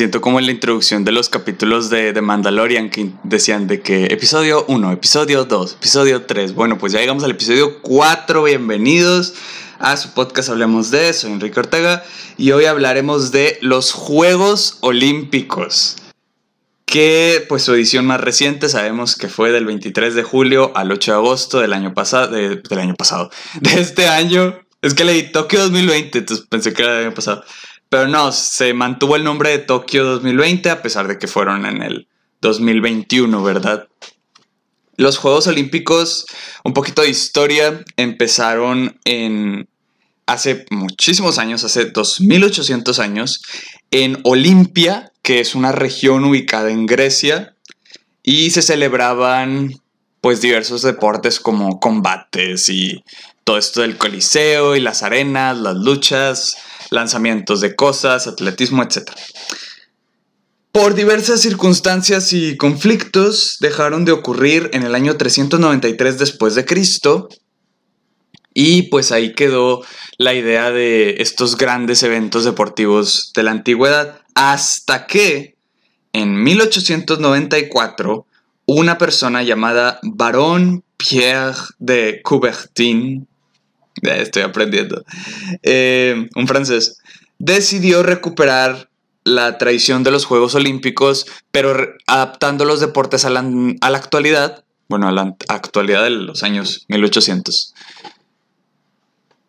siento como en la introducción de los capítulos de, de Mandalorian que decían de que episodio 1, episodio 2, episodio 3. Bueno, pues ya llegamos al episodio 4. Bienvenidos a su podcast Hablemos de. Soy Enrique Ortega y hoy hablaremos de los Juegos Olímpicos. Que pues su edición más reciente sabemos que fue del 23 de julio al 8 de agosto del año pasado. del año pasado. De este año. Es que leí Tokio 2020, entonces pensé que era del año pasado. Pero no, se mantuvo el nombre de Tokio 2020 a pesar de que fueron en el 2021, ¿verdad? Los Juegos Olímpicos, un poquito de historia, empezaron en hace muchísimos años, hace 2800 años, en Olimpia, que es una región ubicada en Grecia, y se celebraban pues diversos deportes como combates y todo esto del coliseo y las arenas, las luchas, lanzamientos de cosas, atletismo, etc. Por diversas circunstancias y conflictos dejaron de ocurrir en el año 393 después de Cristo y pues ahí quedó la idea de estos grandes eventos deportivos de la antigüedad hasta que en 1894 una persona llamada Baron Pierre de Coubertin estoy aprendiendo, eh, un francés, decidió recuperar la tradición de los Juegos Olímpicos, pero adaptando los deportes a la, actualidad, bueno, a la actualidad de los años 1800.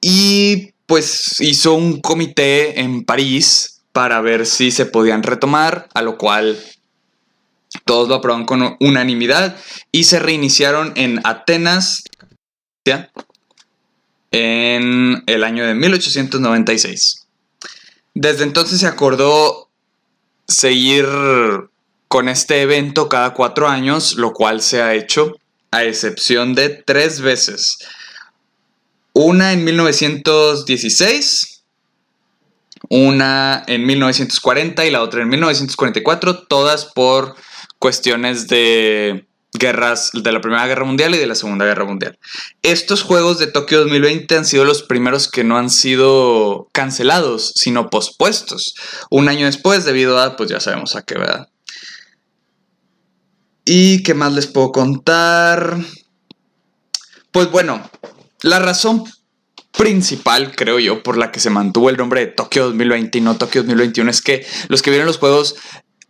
Y pues hizo un comité en París para ver si se podían retomar, a lo cual todos lo aprobaron con unanimidad y se reiniciaron en Atenas, en el año de 1896. Desde entonces se acordó seguir con este evento cada cuatro años, lo cual se ha hecho a excepción de tres veces. Una en 1916, una en 1940 y la otra en 1944, todas por cuestiones de guerras de la Primera Guerra Mundial y de la Segunda Guerra Mundial. Estos Juegos de Tokio 2020 han sido los primeros que no han sido cancelados, sino pospuestos. Un año después, debido a, pues ya sabemos a qué, ¿verdad? ¿Y qué más les puedo contar? Pues bueno, la razón principal, creo yo, por la que se mantuvo el nombre de Tokio 2020 y no Tokio 2021 es que los que vieron los juegos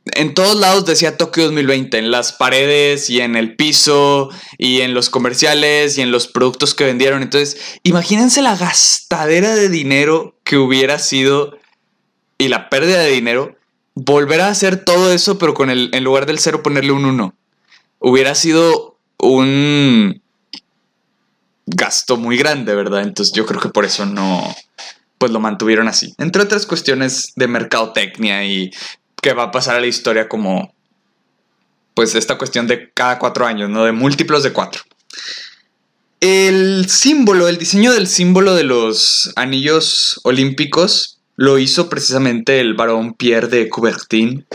en todos lados decía Tokio 2020, en las paredes y en el piso y en los comerciales y en los productos que vendieron. Entonces, imagínense la gastadera de dinero que hubiera sido y la pérdida de dinero volver a hacer todo eso, pero con el, en lugar del cero ponerle un 1. Hubiera sido un gasto muy grande, ¿verdad? Entonces yo creo que por eso no, pues lo mantuvieron así. Entre otras cuestiones de mercadotecnia y que va a pasar a la historia como, pues, esta cuestión de cada cuatro años, ¿no? De múltiplos de cuatro. El símbolo, el diseño del símbolo de los anillos olímpicos lo hizo precisamente el varón Pierre de Coubertin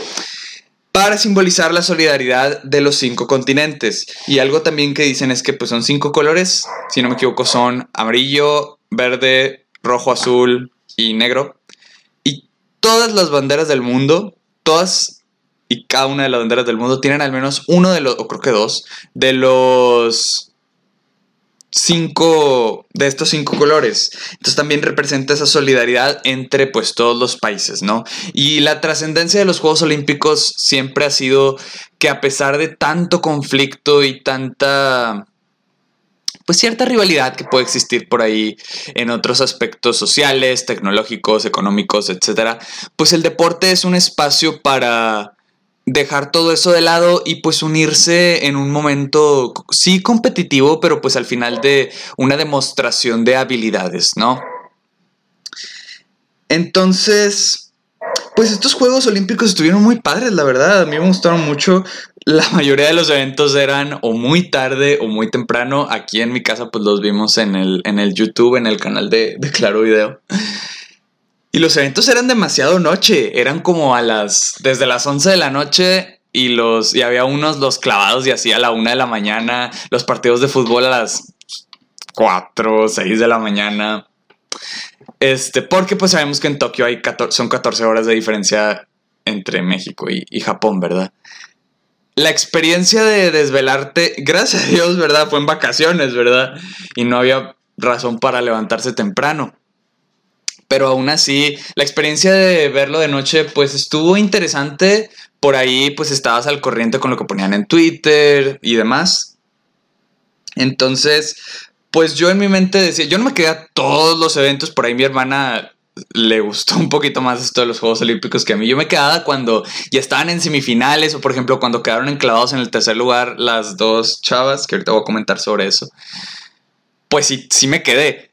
para simbolizar la solidaridad de los cinco continentes. Y algo también que dicen es que pues, son cinco colores, si no me equivoco, son amarillo, verde, rojo, azul y negro. Y todas las banderas del mundo todas y cada una de las banderas del mundo tienen al menos uno de los, o creo que dos, de los cinco, de estos cinco colores. Entonces también representa esa solidaridad entre pues todos los países, ¿no? Y la trascendencia de los Juegos Olímpicos siempre ha sido que a pesar de tanto conflicto y tanta pues cierta rivalidad que puede existir por ahí en otros aspectos sociales, tecnológicos, económicos, etcétera, pues el deporte es un espacio para dejar todo eso de lado y pues unirse en un momento sí competitivo, pero pues al final de una demostración de habilidades, ¿no? Entonces, pues estos Juegos Olímpicos estuvieron muy padres, la verdad. A mí me gustaron mucho la mayoría de los eventos eran o muy tarde o muy temprano. Aquí en mi casa pues los vimos en el, en el YouTube, en el canal de, Claro Video. Y los eventos eran demasiado noche, eran como a las, desde las 11 de la noche y los, y había unos los clavados y así a la 1 de la mañana, los partidos de fútbol a las 4, 6 de la mañana. Este, porque pues sabemos que en Tokio hay son 14 horas de diferencia entre México y Japón, ¿verdad? La experiencia de desvelarte, gracias a Dios, ¿verdad? Fue en vacaciones, ¿verdad? Y no había razón para levantarse temprano. Pero aún así, la experiencia de verlo de noche, pues estuvo interesante. Por ahí, pues estabas al corriente con lo que ponían en Twitter y demás. Entonces, pues yo en mi mente decía, yo no me quedé a todos los eventos, por ahí mi hermana le gustó un poquito más esto de los Juegos Olímpicos que a mí. Yo me quedaba cuando ya estaban en semifinales o por ejemplo cuando quedaron enclavados en el tercer lugar las dos chavas, que ahorita voy a comentar sobre eso. Pues sí, sí me quedé.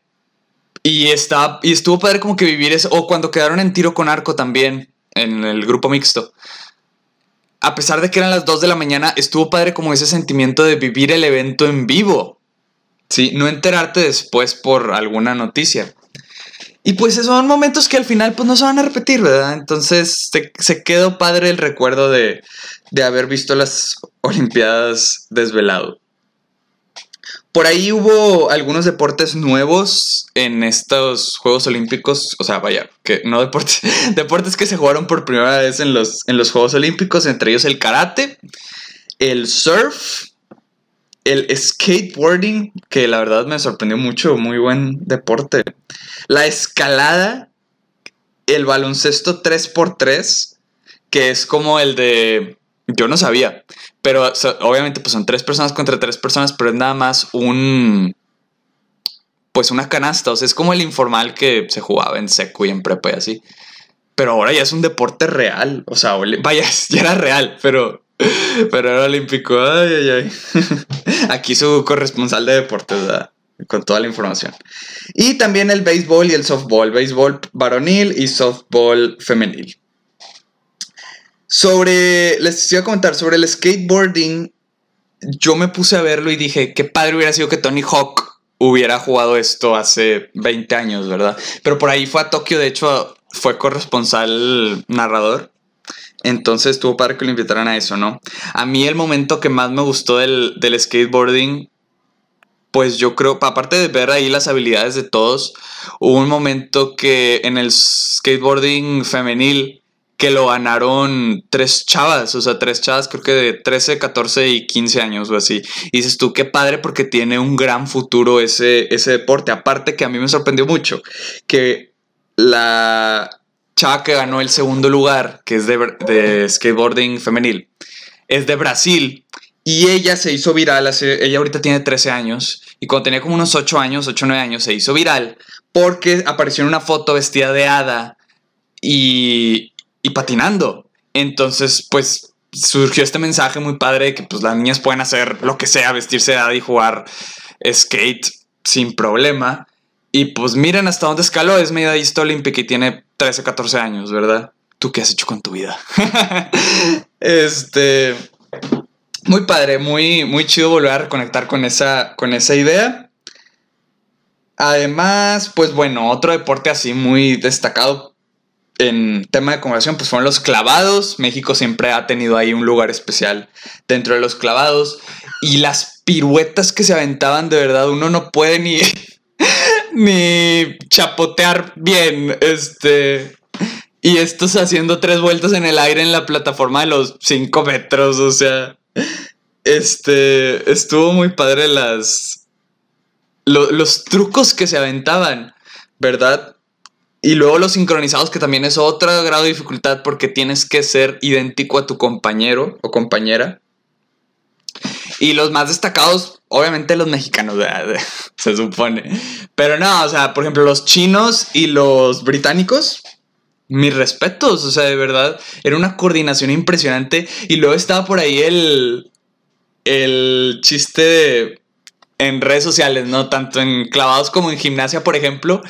Y, está, y estuvo padre como que vivir eso. O cuando quedaron en tiro con arco también, en el grupo mixto. A pesar de que eran las 2 de la mañana, estuvo padre como ese sentimiento de vivir el evento en vivo. Sí, no enterarte después por alguna noticia. Y pues son momentos que al final pues no se van a repetir, ¿verdad? Entonces se, quedó padre el recuerdo de, de haber visto las Olimpiadas desvelado. Por ahí hubo algunos deportes nuevos en estos Juegos Olímpicos, o sea, vaya, que no deportes, deportes que se jugaron por primera vez en los, en los Juegos Olímpicos, entre ellos el karate, el surf, el skateboarding, que la verdad me sorprendió mucho, muy buen deporte. La escalada, el baloncesto 3x3, que es como el de... Yo no sabía, pero obviamente pues son tres personas contra tres personas, pero es nada más un... Pues una canasta, o sea, es como el informal que se jugaba en seco y en prepa y así. Pero ahora ya es un deporte real, o sea, vaya, ya era real, pero pero era olímpico, ay, ay, ay. Aquí su corresponsal de deportes, con toda la información. Y también el béisbol y el softball, béisbol varonil y softball femenil. Sobre, les iba a comentar, sobre el skateboarding, yo me puse a verlo y dije, qué padre hubiera sido que Tony Hawk hubiera jugado esto hace 20 años, ¿verdad? Pero por ahí fue a Tokio, de hecho, fue corresponsal narrador. Entonces estuvo para que lo invitaran a eso, ¿no? A mí el momento que más me gustó del, skateboarding, pues yo creo, aparte de ver ahí las habilidades de todos, hubo un momento que en el skateboarding femenil que lo ganaron tres chavas, o sea, tres chavas creo que de 13, 14 y 15 años o así. Y dices tú, qué padre porque tiene un gran futuro ese, ese deporte. Aparte que a mí me sorprendió mucho que la, que ganó el segundo lugar, que es de, skateboarding femenil, es de Brasil. Y ella se hizo viral, ella ahorita tiene 13 años, y cuando tenía como unos 8 años, 8 o 9 años, se hizo viral porque apareció en una foto vestida de hada y, y patinando. Entonces, pues surgió este mensaje muy padre de que pues las niñas pueden hacer lo que sea, vestirse de hada y jugar skate sin problema. Y pues miren hasta dónde escaló, es medallista olímpica y tiene 13, 14 años, ¿verdad? ¿Tú qué has hecho con tu vida? este. Muy padre, muy, muy chido volver a reconectar con esa, con esa idea. Además, pues bueno, otro deporte así muy destacado en tema de conversación, pues fueron los clavados. México siempre ha tenido ahí un lugar especial dentro de los clavados. Y las piruetas que se aventaban, de verdad, uno no puede ni, ni chapotear bien. Este. Y estos haciendo tres vueltas en el aire en la plataforma de los cinco metros. O sea. Este. Estuvo muy padre las. los trucos que se aventaban. ¿Verdad? Y luego los sincronizados, que también es otro grado de dificultad porque tienes que ser idéntico a tu compañero o compañera. Y los más destacados, obviamente los mexicanos, se supone. Pero no, o sea, por ejemplo, los chinos y los británicos, mis respetos, o sea, de verdad, era una coordinación impresionante. Y luego estaba por ahí el, el chiste en redes sociales, ¿no? Tanto en clavados como en gimnasia, por ejemplo,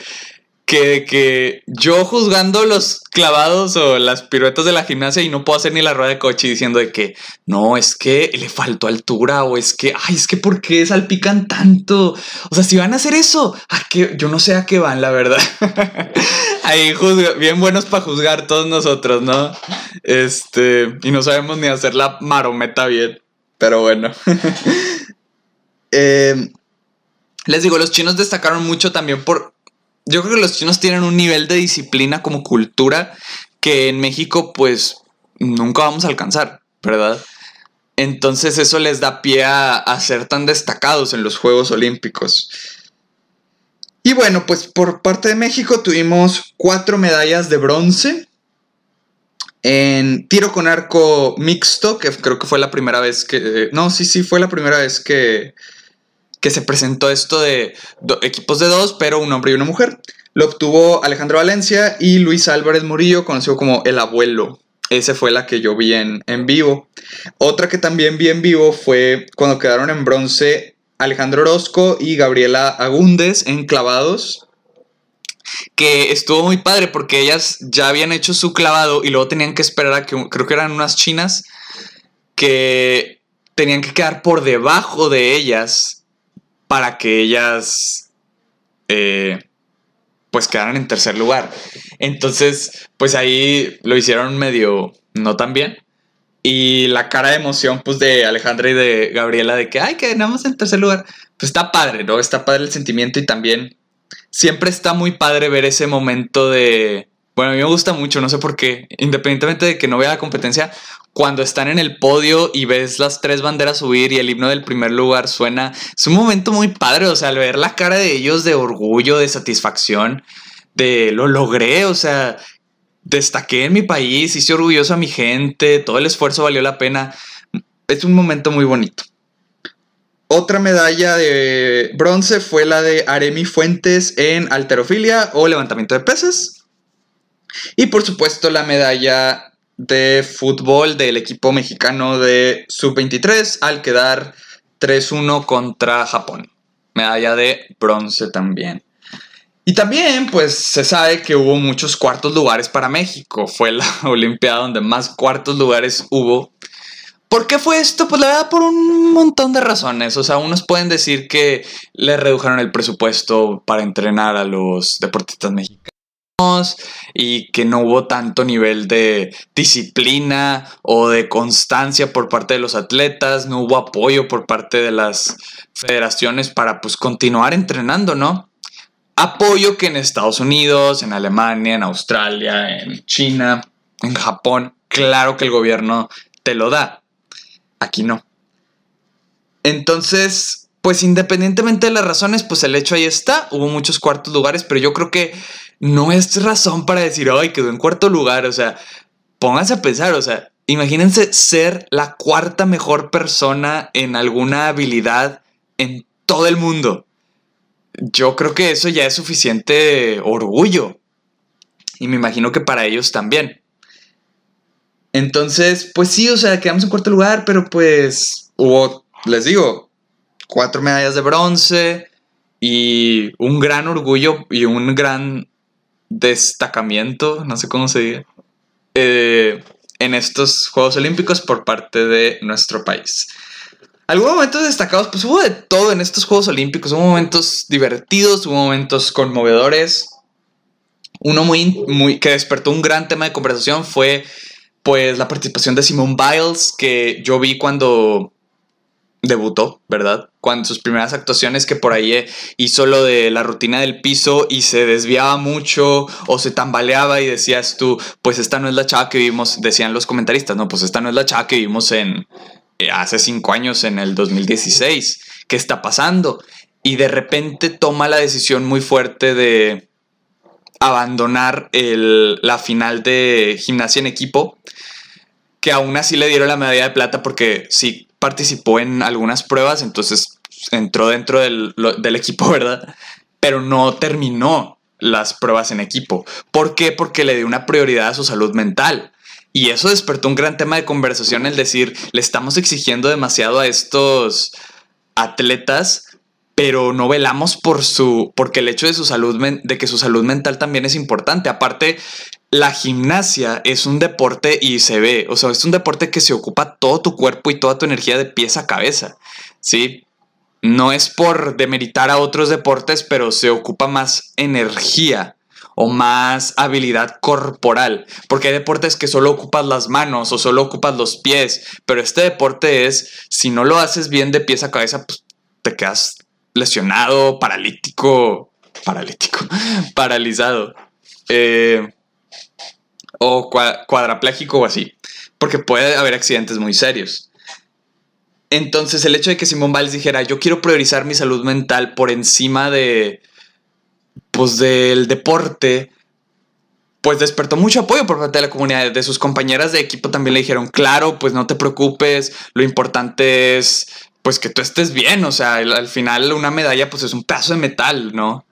que, que yo juzgando los clavados o las piruetas de la gimnasia y no puedo hacer ni la rueda de coche diciendo de que no, es que le faltó altura o es que, ay, es que ¿por qué salpican tanto? O sea, si van a hacer eso, ¿a qué? yo no sé a qué van, la verdad. Ahí bien buenos para juzgar todos nosotros, ¿no? Este, y no sabemos ni hacer la marometa bien, pero bueno. eh, les digo, los chinos destacaron mucho también por yo creo que los chinos tienen un nivel de disciplina como cultura que en México pues nunca vamos a alcanzar, ¿verdad? Entonces eso les da pie a, ser tan destacados en los Juegos Olímpicos. Y bueno, pues por parte de México tuvimos cuatro medallas de bronce en tiro con arco mixto, que creo que fue la primera vez que... No, sí, sí, fue la primera vez que, que se presentó esto de equipos de dos, pero un hombre y una mujer. Lo obtuvo Alejandro Valencia y Luis Álvarez Murillo, conocido como el abuelo. Esa fue la que yo vi en, en vivo. Otra que también vi en vivo fue cuando quedaron en bronce Alejandro Orozco y Gabriela Agúndez en clavados. Que estuvo muy padre porque ellas ya habían hecho su clavado y luego tenían que esperar a que, creo que eran unas chinas, que tenían que quedar por debajo de ellas para que ellas eh, pues quedaran en tercer lugar. Entonces, pues ahí lo hicieron medio no tan bien. Y la cara de emoción, pues, de Alejandra y de Gabriela, de que, ay, que ganamos en tercer lugar. Pues está padre, ¿no? Está padre el sentimiento y también siempre está muy padre ver ese momento de... Bueno, a mí me gusta mucho, no sé por qué, independientemente de que no vea la competencia, cuando están en el podio y ves las tres banderas subir y el himno del primer lugar suena, es un momento muy padre, o sea, al ver la cara de ellos de orgullo, de satisfacción, de lo logré, o sea, destaqué en mi país, hice orgulloso a mi gente, todo el esfuerzo valió la pena. Es un momento muy bonito. Otra medalla de bronce fue la de Aremi Fuentes en alterofilia o levantamiento de pesas. Y por supuesto la medalla de fútbol del equipo mexicano de sub-23 al quedar 3-1 contra Japón. Medalla de bronce también. Y también, pues, se sabe que hubo muchos cuartos lugares para México. Fue la Olimpiada donde más cuartos lugares hubo. ¿Por qué fue esto? Pues la verdad, por un montón de razones. O sea, unos pueden decir que le redujeron el presupuesto para entrenar a los deportistas mexicanos y que no hubo tanto nivel de disciplina o de constancia por parte de los atletas, no hubo apoyo por parte de las federaciones para pues continuar entrenando, ¿no? apoyo que en Estados Unidos, en Alemania, en Australia, en China, en Japón, claro que el gobierno te lo da. Aquí no. Entonces, pues independientemente de las razones, pues el hecho ahí está. Hubo muchos cuartos lugares, pero yo creo que no es razón para decir, ay, quedó en cuarto lugar. O sea, pónganse a pensar, o sea, imagínense ser la cuarta mejor persona en alguna habilidad en todo el mundo yo creo que eso ya es suficiente orgullo. Y me imagino que para ellos también. Entonces, pues sí, o sea, quedamos en cuarto lugar, pero pues hubo, les digo, cuatro medallas de bronce y un gran orgullo y un gran destacamiento, no sé cómo se diga, eh, en estos Juegos Olímpicos por parte de nuestro país. Algunos momentos destacados, pues hubo de todo en estos Juegos Olímpicos. Hubo momentos divertidos, hubo momentos conmovedores. Uno muy, muy que despertó un gran tema de conversación fue pues la participación de Simone Biles, que yo vi cuando debutó, ¿verdad? Cuando sus primeras actuaciones que por ahí eh, hizo lo de la rutina del piso y se desviaba mucho o se tambaleaba y decías tú, pues esta no es la chava que vimos, decían los comentaristas, no, pues esta no es la chava que vimos en, eh, hace cinco años, en el 2016. ¿Qué está pasando? Y de repente toma la decisión muy fuerte de abandonar la final de gimnasia en equipo, que aún así le dieron la medalla de plata porque sí participó en algunas pruebas, entonces entró dentro del, equipo, ¿verdad? Pero no terminó las pruebas en equipo. ¿Por qué? Porque le dio una prioridad a su salud mental. Y eso despertó un gran tema de conversación, el decir, le estamos exigiendo demasiado a estos atletas, pero no velamos por su, porque el hecho de su salud, de que su salud mental también es importante. Aparte, la gimnasia es un deporte y se ve, o sea, es un deporte que se ocupa todo tu cuerpo y toda tu energía de pies a cabeza, ¿sí? No es por demeritar a otros deportes, pero se ocupa más energía o más habilidad corporal, porque hay deportes que solo ocupas las manos o solo ocupas los pies, pero este deporte es, si no lo haces bien de pies a cabeza, pues te quedas lesionado, paralítico, paralítico, paralizado, eh, o cuadrapléjico o así. porque puede haber accidentes muy serios. Entonces el hecho de que Simón Biles dijera, yo quiero priorizar mi salud mental por encima de, pues del deporte, pues despertó mucho apoyo por parte de la comunidad. De sus compañeras de equipo también le dijeron, claro, pues no te preocupes, lo importante es pues que tú estés bien, o sea, al final una medalla pues es un pedazo de metal, ¿no?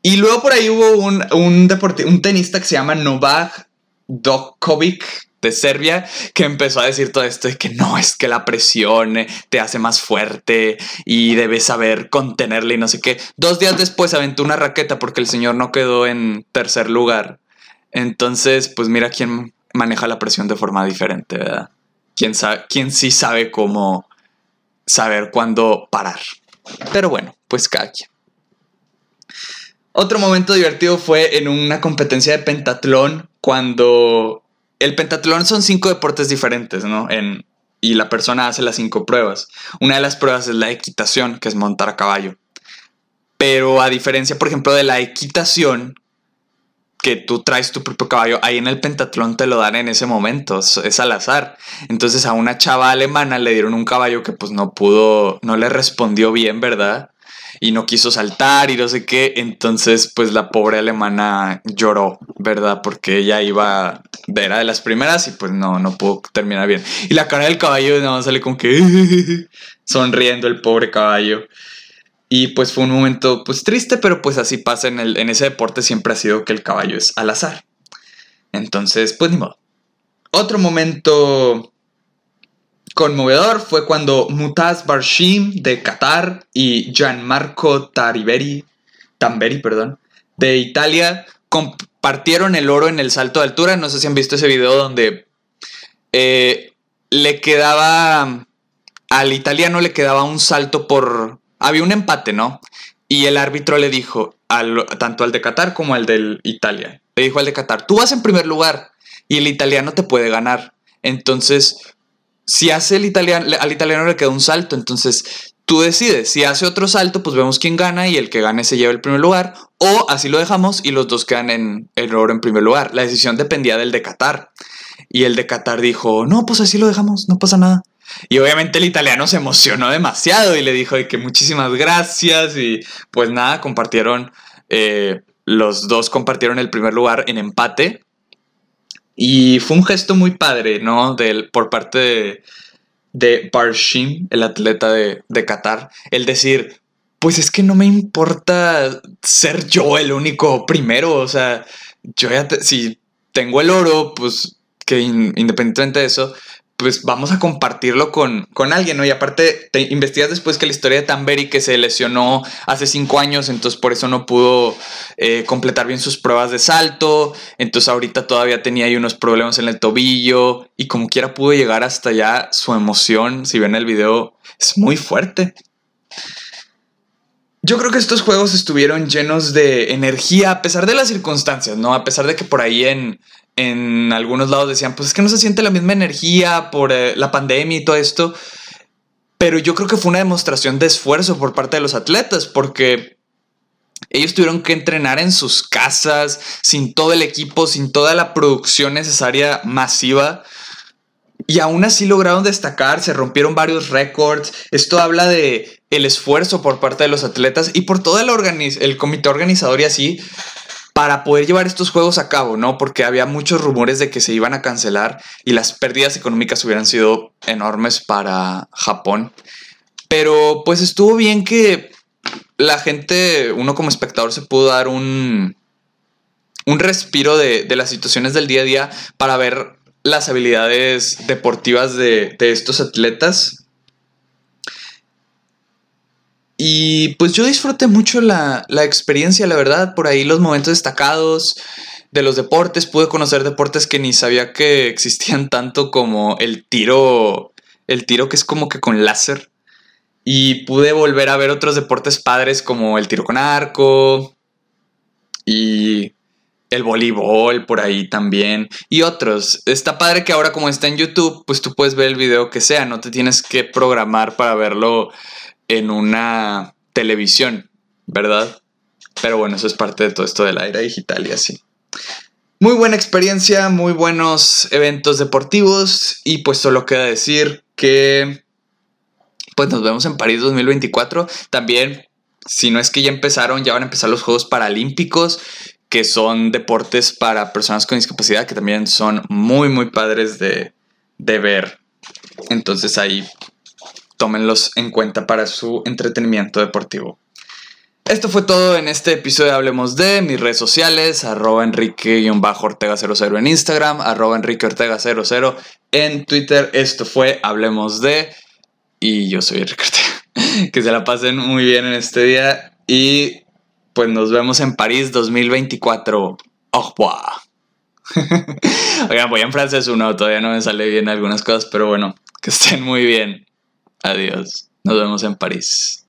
Y luego por ahí hubo un, un, un tenista que se llama Novak Djokovic de Serbia que empezó a decir todo esto de que no, es que la presión te hace más fuerte y debes saber contenerla y no sé qué. Dos días después aventó una raqueta porque el señor no quedó en tercer lugar. Entonces, pues mira quién maneja la presión de forma diferente, ¿verdad? ¿Quién, sabe, quién sí sabe cómo saber cuándo parar. Pero bueno, pues cada quien. Otro momento divertido fue en una competencia de pentatlón cuando el pentatlón son cinco deportes diferentes, ¿no? En, y la persona hace las cinco pruebas. Una de las pruebas es la equitación, que es montar a caballo. Pero a diferencia, por ejemplo, de la equitación, que tú traes tu propio caballo, ahí en el pentatlón te lo dan en ese momento, es al azar. Entonces a una chava alemana le dieron un caballo que pues no pudo, no le respondió bien, ¿verdad? Y no quiso saltar y no sé qué. Entonces, pues la pobre alemana lloró, ¿verdad? Porque ella iba, era de las primeras y pues no, no pudo terminar bien. Y la cara del caballo más sale con que sonriendo el pobre caballo. Y pues fue un momento pues triste, pero pues así pasa en, el, en ese deporte, siempre ha sido que el caballo es al azar. Entonces, pues ni modo. Otro momento conmovedor fue cuando Mutaz Barshim de Qatar y Gianmarco Tariberi, Tamberi, perdón, de Italia compartieron el oro en el salto de altura. No sé si han visto ese video donde eh, le quedaba al italiano le quedaba un salto por había un empate, ¿no? Y el árbitro le dijo al, tanto al de Qatar como al de Italia. Le dijo al de Qatar, tú vas en primer lugar y el italiano te puede ganar. Entonces, si hace el italiano, al italiano le queda un salto, entonces tú decides, si hace otro salto, pues vemos quién gana y el que gane se lleva el primer lugar, o así lo dejamos y los dos quedan en el oro en primer lugar. La decisión dependía del de Qatar. Y el de Qatar dijo, no, pues así lo dejamos, no pasa nada. Y obviamente el italiano se emocionó demasiado y le dijo de que muchísimas gracias y pues nada, compartieron, eh, los dos compartieron el primer lugar en empate y fue un gesto muy padre, ¿no? Del, por parte de, de Barshim, el atleta de, de Qatar, el decir, pues es que no me importa ser yo el único primero, o sea, yo ya, si tengo el oro, pues que independientemente de eso, pues vamos a compartirlo con, alguien, ¿no? Y aparte, te investigas después que la historia de Tamberi que se lesionó hace cinco años, entonces por eso no pudo eh, completar bien sus pruebas de salto, entonces ahorita todavía tenía ahí unos problemas en el tobillo y como quiera pudo llegar hasta allá, su emoción, si ven el video, es muy fuerte. Yo creo que estos juegos estuvieron llenos de energía a pesar de las circunstancias, ¿no? A pesar de que por ahí en, en algunos lados decían, pues es que no se siente la misma energía por eh, la pandemia y todo esto. Pero yo creo que fue una demostración de esfuerzo por parte de los atletas, porque ellos tuvieron que entrenar en sus casas, sin todo el equipo, sin toda la producción necesaria masiva. Y aún así lograron destacar, se rompieron varios récords. Esto habla de el esfuerzo por parte de los atletas y por todo el, el comité organizador y así para poder llevar estos juegos a cabo, ¿no? Porque había muchos rumores de que se iban a cancelar y las pérdidas económicas hubieran sido enormes para Japón. Pero pues estuvo bien que la gente, uno como espectador, se pudo dar un, un respiro de, las situaciones del día a día para ver las habilidades deportivas de, de estos atletas y pues yo disfruté mucho la, experiencia, la verdad, por ahí los momentos destacados de los deportes, pude conocer deportes que ni sabía que existían tanto como el tiro, el tiro que es como que con láser. Y pude volver a ver otros deportes padres como el tiro con arco y el voleibol por ahí también y otros. Está padre que ahora como está en YouTube, pues tú puedes ver el video que sea, no te tienes que programar para verlo en una televisión, ¿verdad? Pero bueno, eso es parte de todo esto de la era digital y así. muy buena experiencia, muy buenos eventos deportivos y pues solo queda decir que pues nos vemos en París 2024. También, si no es que ya empezaron, ya van a empezar los Juegos Paralímpicos, que son deportes para personas con discapacidad, que también son muy, muy padres de, de ver. Entonces ahí tómenlos en cuenta para su entretenimiento deportivo. Esto fue todo en este episodio de Hablemos de mis redes sociales, arroba enrique-ortega00 en Instagram, arroba enriqueortega00 en Twitter. Esto fue Hablemos de y yo soy Enrique Ortega. que se la pasen muy bien en este día y pues nos vemos en París 2024. Au revoir. Oigan, voy en francés uno, todavía no me sale bien algunas cosas, pero bueno, que estén muy bien. Adiós. Nos vemos en París.